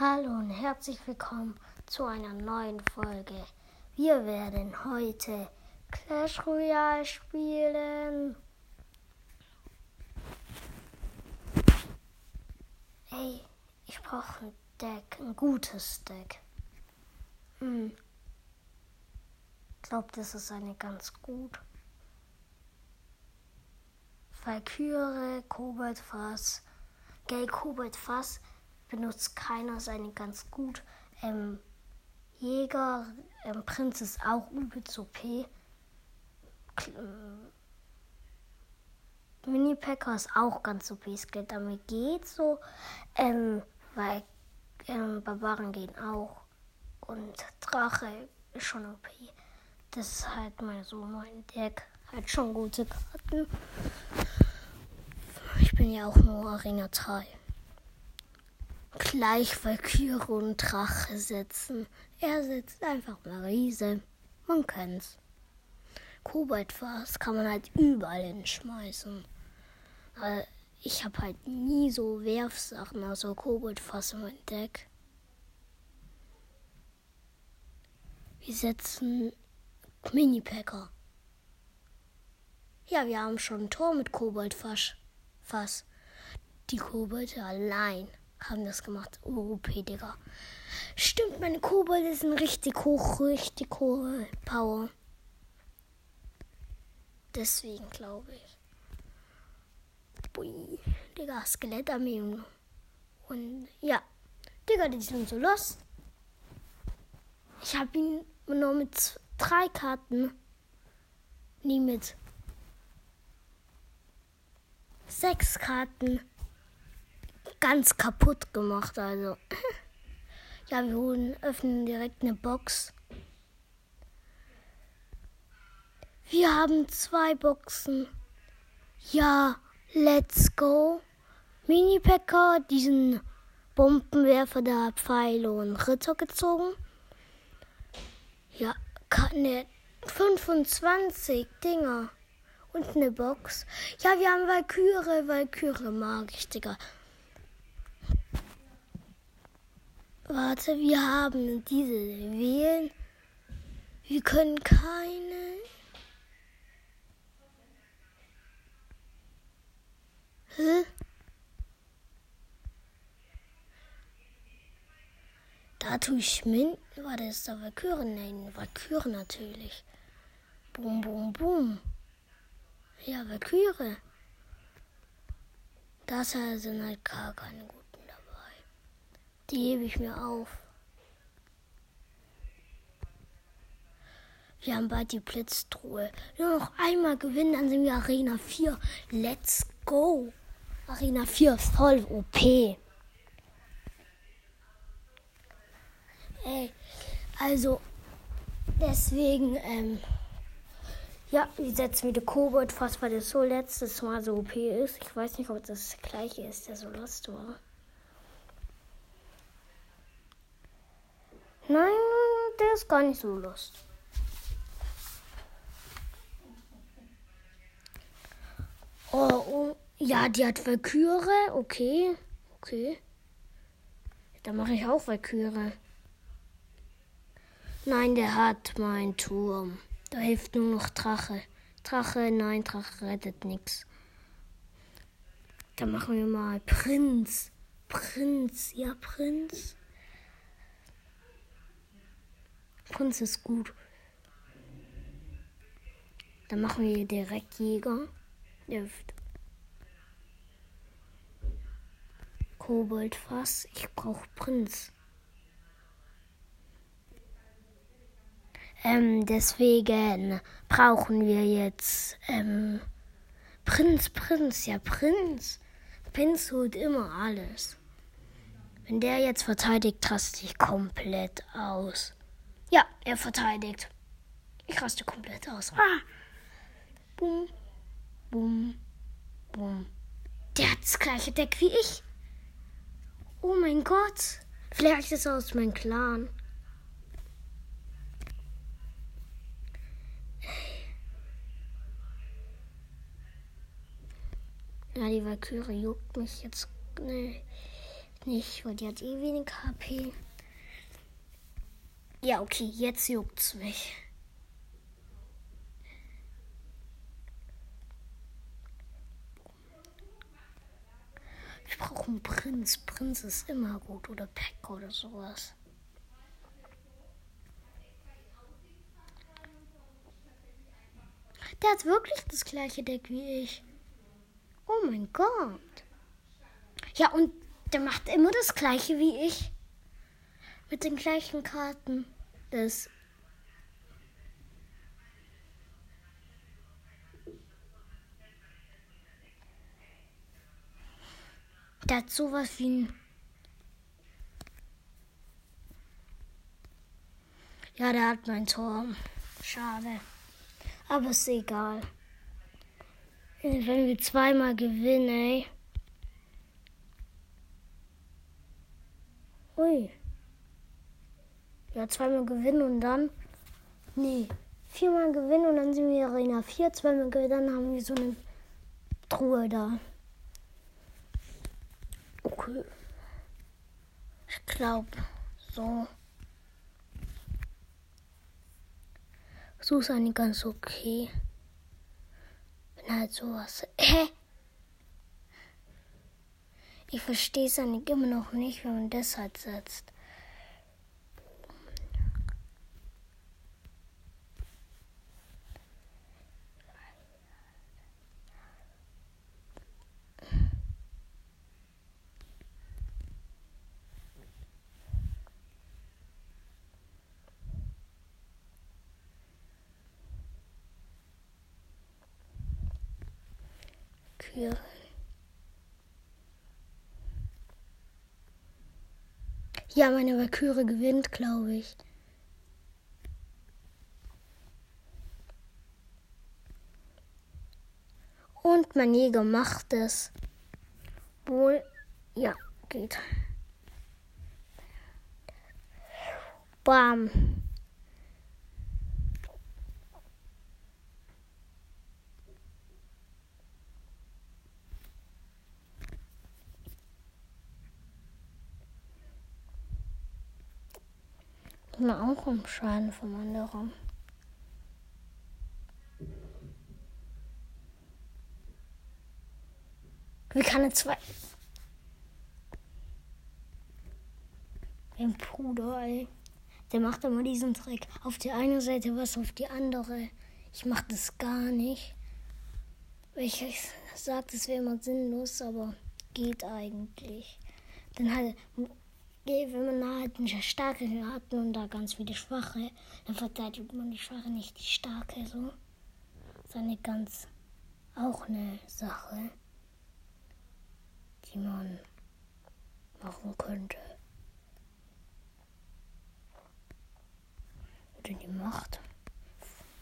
Hallo und herzlich willkommen zu einer neuen Folge. Wir werden heute Clash Royale spielen. Ey, ich brauche ein Deck, ein gutes Deck. Hm. Glaubt, das ist eine ganz gut. Valkyrie, Koboldfass. Gell, Koboldfass benutzt keiner seine ganz gut. Ähm, Jäger, ähm, Prinz ist auch übelst OP. Mini-Packer ist auch ganz OP. Es geht damit geht so. Ähm, weil ähm, Barbaren gehen auch. Und Drache ist schon OP. Das ist halt mal so mein Deck. Hat schon gute Karten. Ich bin ja auch nur Arena 3 gleich Valkyrie und Drache setzen. Er setzt einfach mal Riese. Man kennt's. Koboldfass kann man halt überall hinschmeißen. Aber ich habe halt nie so Werfsachen, also Koboldfass in mein Deck. Wir setzen Mini-Packer. Ja, wir haben schon ein Tor mit Koboldfass. Die Kobolde allein haben das gemacht. OP, Digga. Stimmt, meine Kobolde sind richtig hoch, richtig hohe Power. Deswegen glaube ich. Bui, Digga, Skelettarmee. Und ja, Digga, die sind so los. Ich habe ihn nur mit drei Karten. Nie mit sechs Karten ganz kaputt gemacht. Also, ja, wir holen, öffnen direkt eine Box. Wir haben zwei Boxen. Ja, let's go. Mini-Packer, diesen Bombenwerfer, der Pfeile und Ritter gezogen. Ja, ne, 25 Dinger. Und eine Box. Ja, wir haben Valkyrie. Valkyrie mag ich, Digga. Warte, wir haben diese wählen. Wir können keine. Hä? Da tue ich Min. Warte, ist da Valkyrie? Nein, Valkyrie natürlich. Boom, boom, boom. Ja, Valkyrie. Das sind halt gar keine guten. Die hebe ich mir auf. Wir haben bald die Blitztruhe. Nur noch einmal gewinnen, dann sind wir Arena 4. Let's go. Arena 4 ist voll OP. Ey, also deswegen, ähm, ja, wir setzen wieder Kobold fast, weil das so letztes Mal so OP ist. Ich weiß nicht, ob das das gleiche ist, der so lost war. Nein, der ist gar nicht so lust. Oh, oh, ja, die hat Valkyrie. Okay, okay. Dann mache ich auch Valkyrie. Nein, der hat meinen Turm. Da hilft nur noch Drache. Drache, nein, Drache rettet nichts. Dann machen wir mal Prinz. Prinz, ja, Prinz. Prinz ist gut. Dann machen wir direkt Jäger. Hilft. Koboldfass. Ich brauche Prinz. Ähm, deswegen brauchen wir jetzt ähm, Prinz, Prinz, ja Prinz. Prinz holt immer alles. Wenn der jetzt verteidigt, raste ich komplett aus. Ja, er verteidigt. Ich raste komplett aus. Ah. Bum, bum, bum. Der hat das gleiche Deck wie ich. Oh mein Gott. Vielleicht ist er aus meinem Clan. Ja, die Valkyrie juckt mich jetzt. Nee. nicht, weil die hat eh wenig HP. Ja, okay, jetzt juckt's mich. Ich brauche einen Prinz. Prinz ist immer gut. Oder Peck oder sowas. Der hat wirklich das gleiche Deck wie ich. Oh mein Gott. Ja, und der macht immer das gleiche wie ich. Mit den gleichen Karten. Das. Der hat sowas wie ein. Ja, der hat mein Tor. Schade. Aber ist egal. Wenn wir zweimal gewinnen, ey. Ui. Ja, zweimal gewinnen und dann. Nee. Viermal gewinnen und dann sind wir Arena 4. Zweimal gewinnen, dann haben wir so eine Truhe da. Okay. Ich glaube, so. So ist eigentlich ganz okay. Wenn halt sowas. Hä? Ich verstehe es eigentlich immer noch nicht, wenn man das halt setzt. Kühe. Ja, meine Valkyrie gewinnt, glaube ich. Und mein Jäger macht es. Wohl, ja, geht. Bam. Mal auch um Schaden vom anderen. Wie kann er zwei. Mein Bruder, ey. Der macht immer diesen Trick. Auf die eine Seite was, auf die andere. Ich mach das gar nicht. Ich, ich sag, das wäre immer sinnlos, aber geht eigentlich. Dann halt wenn man halt eine starke hat und da ganz viele schwache, dann verteidigt man die schwache nicht die starke so. Das ist eine ganz auch eine Sache, die man machen könnte. Oder die Macht.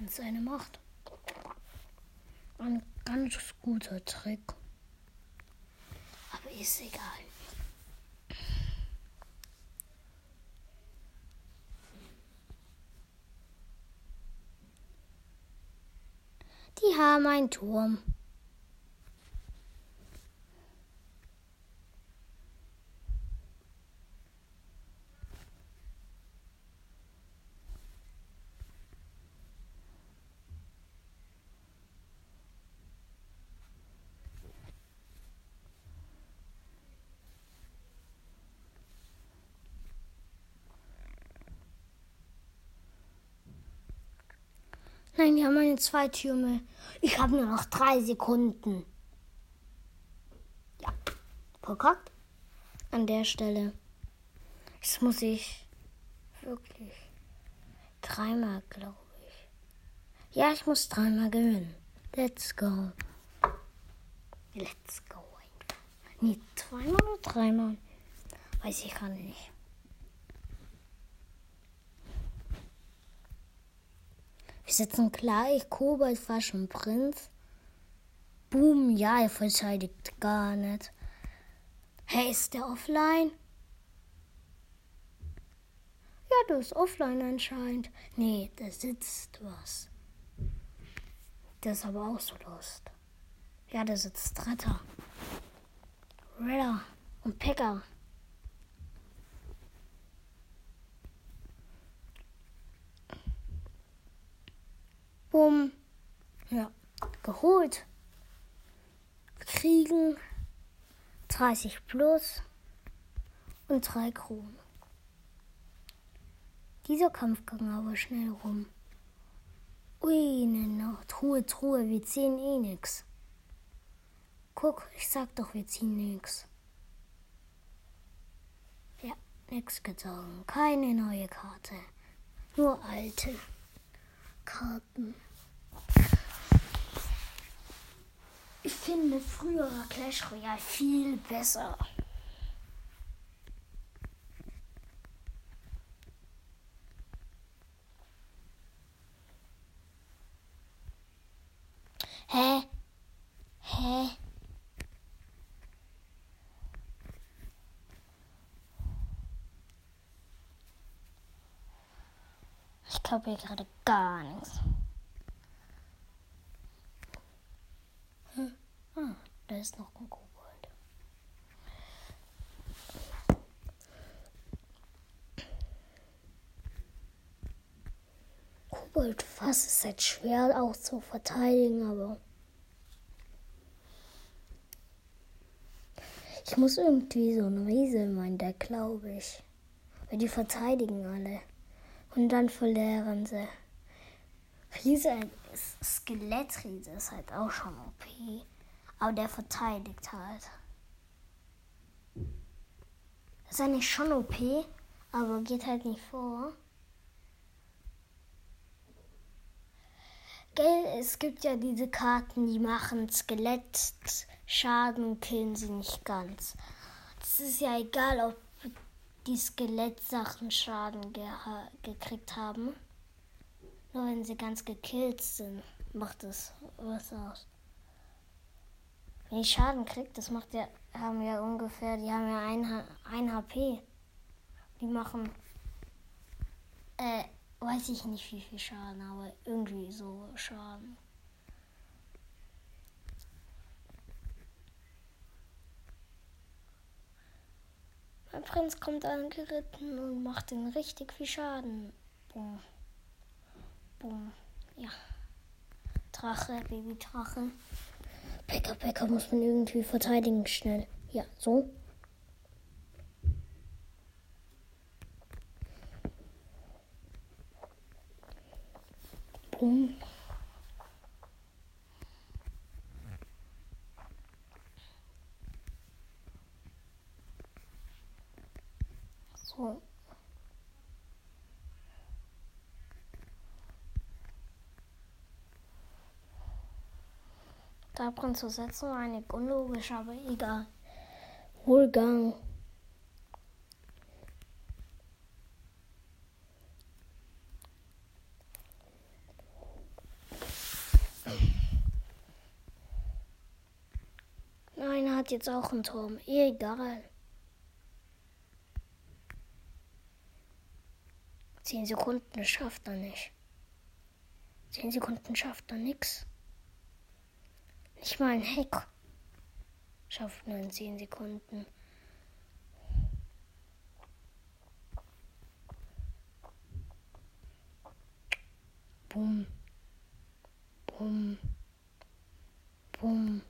Das ist eine Macht. Ein ganz guter Trick. Aber ist egal. Einen Turm. Nein, wir haben meine zwei Türme. Ich habe nur noch drei Sekunden. Ja, verkackt. An der Stelle. Jetzt muss ich wirklich dreimal, glaube ich. Ja, ich muss dreimal gewinnen. Let's go. Let's go. Nee, zweimal oder dreimal? Weiß ich gerade nicht. Wir setzen gleich Kobold, Fasch und Prinz. Boom, ja, er verteidigt gar nicht. Hey, ist der offline? Ja, der ist offline anscheinend. Nee, da sitzt was. Der ist aber auch so lost. Ja, da sitzt Retter. Redder und Packer. Bumm. Ja, geholt. Kriegen 30 plus und drei Kronen. Dieser Kampf ging aber schnell rum. Ui, ne, noch. Truhe, Truhe, wir ziehen eh nix. Guck, ich sag doch, wir ziehen nix. Ja, nix gezogen. Keine neue Karte. Nur alte Karten. Ich finde früherer Clash Royale viel besser. Hä? Hä? Ich glaube hier gerade gar nichts. Hm. Ah, da ist noch ein Kobold. Koboldfass ist halt schwer auch zu verteidigen, aber ich muss irgendwie so ein Riese in mein Deck, glaube ich. Weil die verteidigen alle. Und dann verlieren sie. Riese, Skelettriese ist halt auch schon OP. Aber der verteidigt halt. Ist eigentlich schon OP, aber geht halt nicht vor. Gell, es gibt ja diese Karten, die machen Skelettschaden und killen sie nicht ganz. Es ist ja egal, ob die Skelettsachen Schaden ge gekriegt haben. Nur wenn sie ganz gekillt sind, macht es was aus. Wenn ich Schaden kriegt, das macht ja, haben ja ungefähr, die haben ja ein, ein HP. Die machen, äh, weiß ich nicht wie viel Schaden, aber irgendwie so Schaden. Mein Prinz kommt angeritten und macht den richtig viel Schaden. Boom. Boom. Ja. Drache, Baby-Drache. Bäcker, Bäcker muss man irgendwie verteidigen schnell. Ja, so. Boom. So. Da drin zu setzen war eigentlich unlogisch, aber egal. Wohlgang. Nein, er hat jetzt auch einen Turm. Egal. Zehn Sekunden schafft er nicht. Zehn Sekunden schafft er nix. Nicht mal ein Heck schafft nur in 10 Sekunden. Bumm. Bumm. Bumm.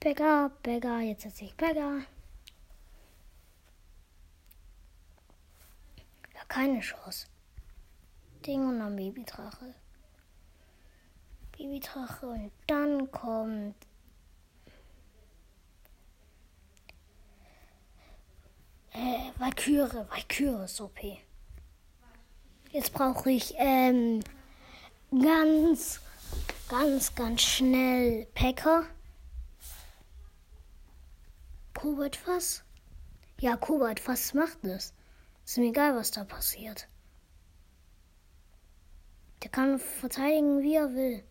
Bäcker, Bäcker, jetzt setze ich Bäcker. Ja, keine Chance. Ding und dann Babydrache. Babydrache und dann kommt. Äh, Valkyrie, Valkyrie ist OP. Jetzt brauche ich ähm, ganz, ganz, ganz schnell Packer. Kobold was? Ja, Kobold was macht das? Ist mir egal, was da passiert. Der kann verteidigen, wie er will.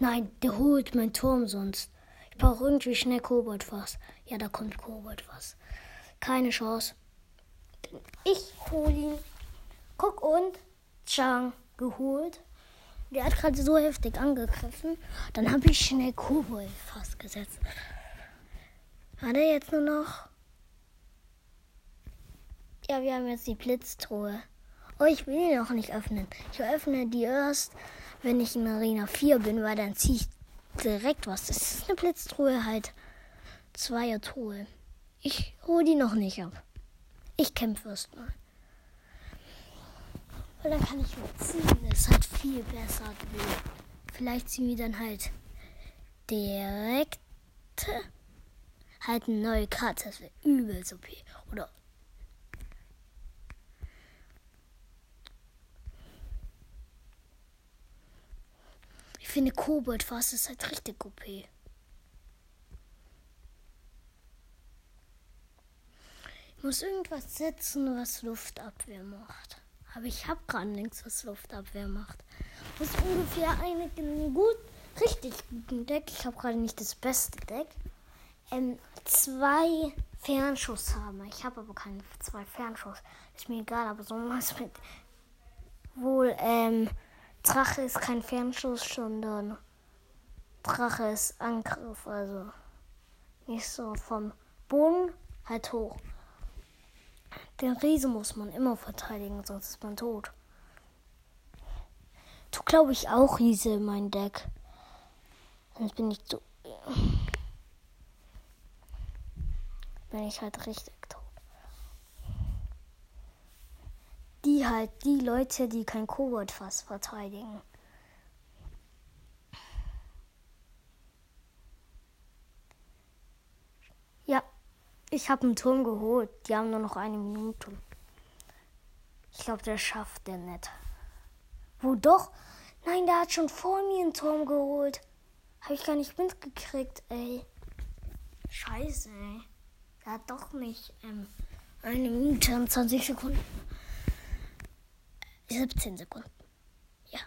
Nein, der holt mein Turm sonst. Ich brauche irgendwie schnell Koboldfass. Ja, da kommt Koboldfass. Keine Chance. Ich hole ihn. Guck und Chang geholt. Der hat gerade so heftig angegriffen. Dann habe ich schnell Kobold fast gesetzt. Hat er jetzt nur noch? Ja, wir haben jetzt die Blitztruhe. Oh, ich will die noch nicht öffnen. Ich öffne die erst, wenn ich in Arena 4 bin, weil dann ziehe ich direkt was. Das ist eine Blitztruhe halt. Zweier-Truhe. Ich hole die noch nicht ab. Ich kämpfe erst mal. Weil dann kann ich mir ziehen. Das halt viel besser. Vielleicht ziehen wir dann halt direkt halt eine neue Karte. Das wäre übel so. Oder Ich finde Kobold fast ist halt richtig OP. Ich muss irgendwas setzen, was Luftabwehr macht. Aber ich habe gerade nichts, was Luftabwehr macht. Ich muss ungefähr einen gut, richtig guten Deck. Ich habe gerade nicht das beste Deck. Ähm, zwei Fernschuss haben. Ich habe aber keine zwei Fernschuss. Ist mir egal, aber so was mit wohl ähm Drache ist kein Fernschuss, sondern Drache ist Angriff, also nicht so vom Boden halt hoch. Den Riesen muss man immer verteidigen, sonst ist man tot. Du glaube ich auch Riese in mein Deck. Sonst bin ich so. Bin ich halt richtig tot. Die halt, die Leute, die kein Kobold fast verteidigen. Ja, ich habe einen Turm geholt. Die haben nur noch eine Minute. Ich glaube, der schafft der nicht. Wo doch? Nein, der hat schon vor mir einen Turm geholt. Habe ich gar nicht mitgekriegt, ey. Scheiße, ey. Der hat doch nicht ähm, eine Minute und 20 Sekunden. 17 Sekunden. Ja.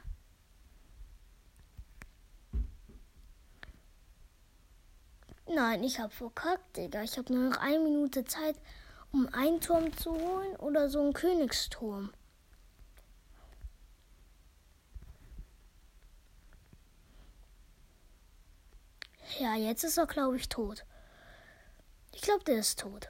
Nein, ich habe verkackt, Digga. Ich habe nur noch eine Minute Zeit, um einen Turm zu holen oder so einen Königsturm. Ja, jetzt ist er, glaube ich, tot. Ich glaube, der ist tot.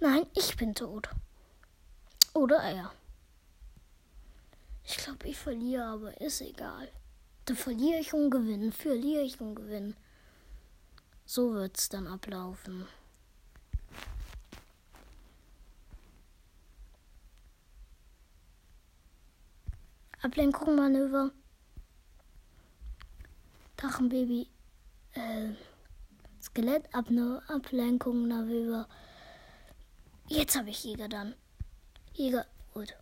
Nein, ich bin tot. Oder er. Ich glaube, ich verliere, aber ist egal. Da verliere ich und gewinne, verliere ich und gewinne. So wird es dann ablaufen. Ablenkung, Manöver. Drachenbaby. Äh, Skelett, Ablenkung, Manöver. Jetzt habe ich Jäger dann. Jäger, gut.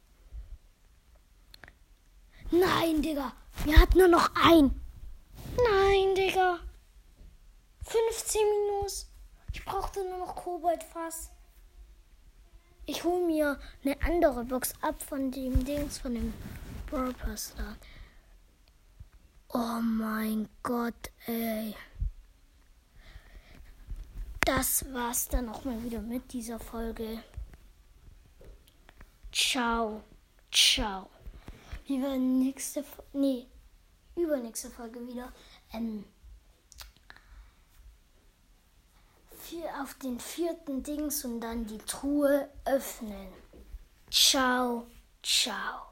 Nein, Digga. Wir hatten nur noch ein. Nein, Digga. 15 Minus. Ich brauchte nur noch Koboldfass. Ich hole mir eine andere Box ab von dem Dings, von dem Purpose da. Oh mein Gott, ey das war's dann auch mal wieder mit dieser Folge. Ciao, ciao. Wir werden nächste, nee, übernächste Folge wieder ähm, auf den vierten Dings und dann die Truhe öffnen. Ciao, ciao.